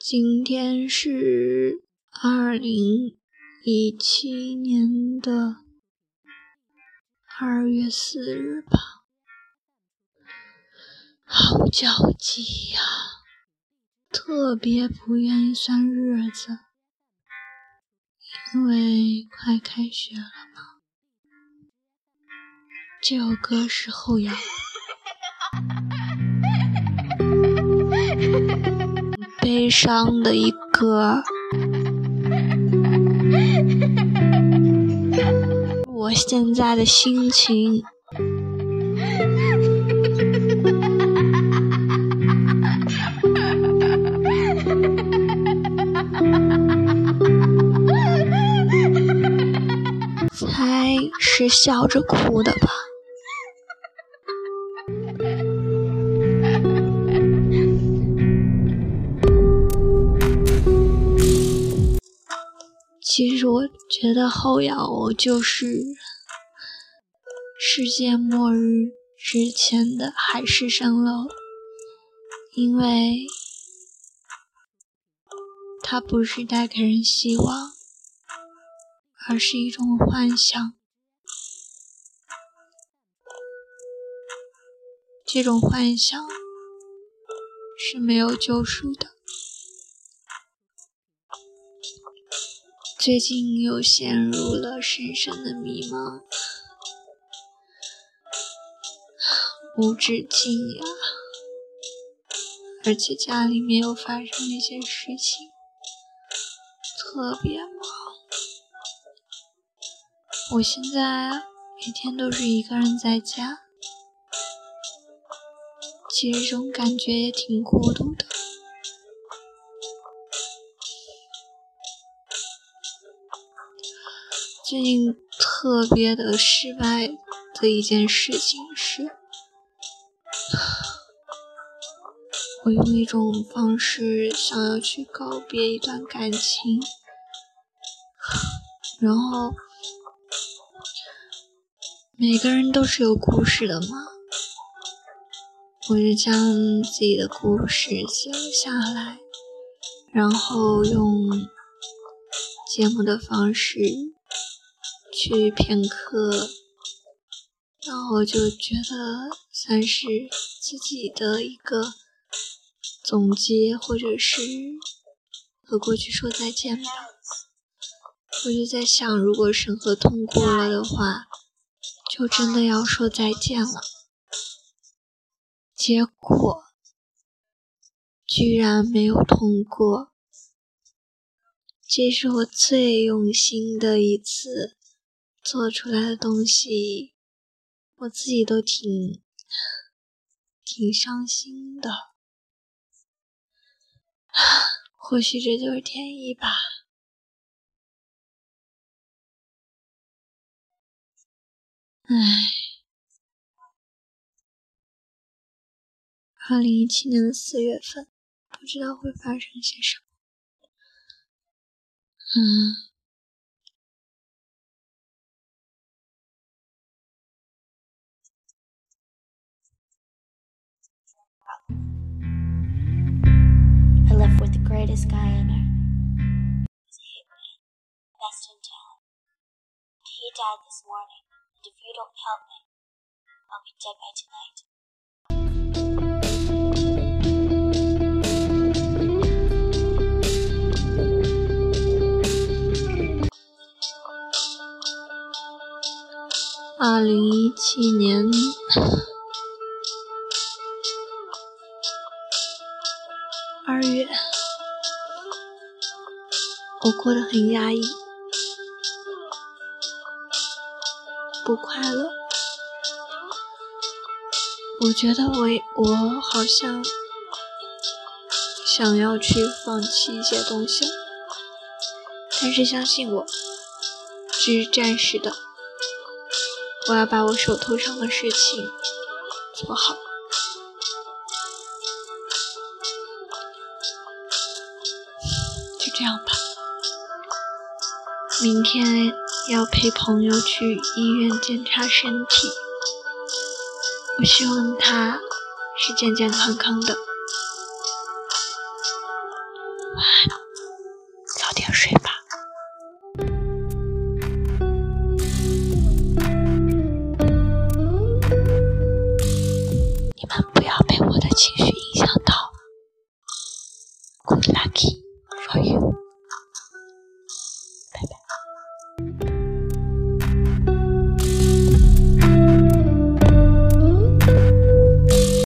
今天是二零一七年的二月四日吧，好焦急呀，特别不愿意算日子，因为快开学了嘛。这首歌是后摇。悲伤的一个，我现在的心情，猜是笑着哭的吧。其实我觉得后摇就是世界末日之前的海市蜃楼，因为它不是带给人希望，而是一种幻想。这种幻想是没有救赎的。最近又陷入了深深的迷茫，无止境呀！而且家里面又发生了一些事情，特别忙。我现在每天都是一个人在家，其实这种感觉也挺孤独的。最近特别的失败的一件事情是，我用一种方式想要去告别一段感情，然后每个人都是有故事的嘛，我就将自己的故事写了下来，然后用节目的方式。去片刻，然后就觉得算是自己的一个总结，或者是和过去说再见吧。我就在想，如果审核通过了的话，就真的要说再见了。结果居然没有通过，这是我最用心的一次。做出来的东西，我自己都挺挺伤心的。或许这就是天意吧。唉，二零一七年的四月份，不知道会发生些什么。嗯。greatest guy in her. Best in town. He died this morning, and if you don't help me, I'll be dead by tonight. 二零一七年 月。我过得很压抑，不快乐。我觉得我我好像想要去放弃一些东西，但是相信我，只是暂时的。我要把我手头上的事情做好，这样吧。明天要陪朋友去医院检查身体，我希望他是健健康康的。